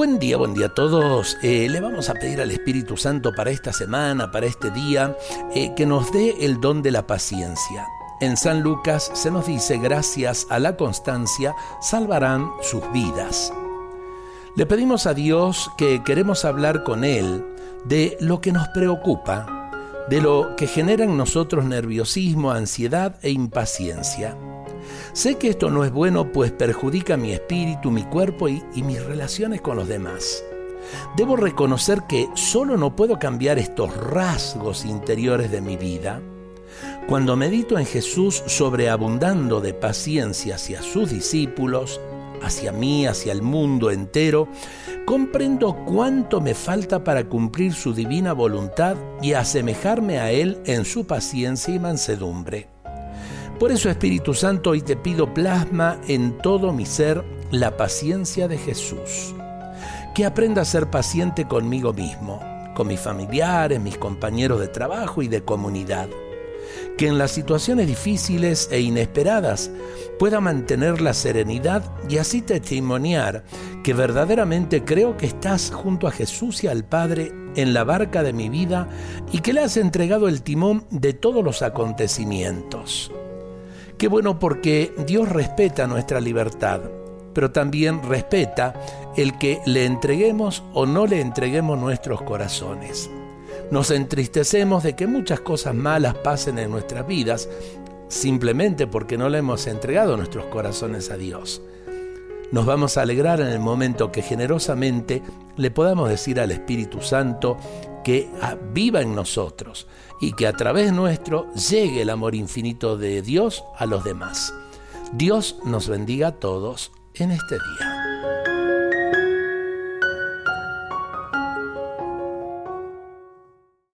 Buen día, buen día a todos. Eh, le vamos a pedir al Espíritu Santo para esta semana, para este día, eh, que nos dé el don de la paciencia. En San Lucas se nos dice, gracias a la constancia, salvarán sus vidas. Le pedimos a Dios que queremos hablar con Él de lo que nos preocupa, de lo que genera en nosotros nerviosismo, ansiedad e impaciencia. Sé que esto no es bueno pues perjudica mi espíritu, mi cuerpo y, mis relaciones con los demás. Debo reconocer que solo no puedo cambiar estos rasgos interiores de mi vida. Cuando medito en Jesús sobreabundando de paciencia hacia sus discípulos, hacia mí, hacia el mundo entero, comprendo cuánto me falta para cumplir su divina voluntad y asemejarme a Él en su paciencia y mansedumbre. Por eso Espíritu Santo hoy te pido plasma en todo mi ser la paciencia de Jesús. Que aprenda a ser paciente conmigo mismo, con mis familiares, mis compañeros de trabajo y de comunidad. Que en las situaciones difíciles e inesperadas pueda mantener la serenidad y así testimoniar que verdaderamente creo que estás junto a Jesús y al Padre en la barca de mi vida y que le has entregado el timón de todos los acontecimientos. Qué bueno porque Dios respeta nuestra libertad, pero también respeta el que le entreguemos o no le entreguemos nuestros corazones. Nos entristecemos de que muchas cosas malas pasen en nuestras vidas simplemente porque no le hemos entregado nuestros corazones a Dios. Nos vamos a alegrar en el momento que generosamente le podamos decir al Espíritu Santo que viva en nosotros y que a través nuestro llegue el amor infinito de Dios a los demás. Dios nos bendiga a todos en este día.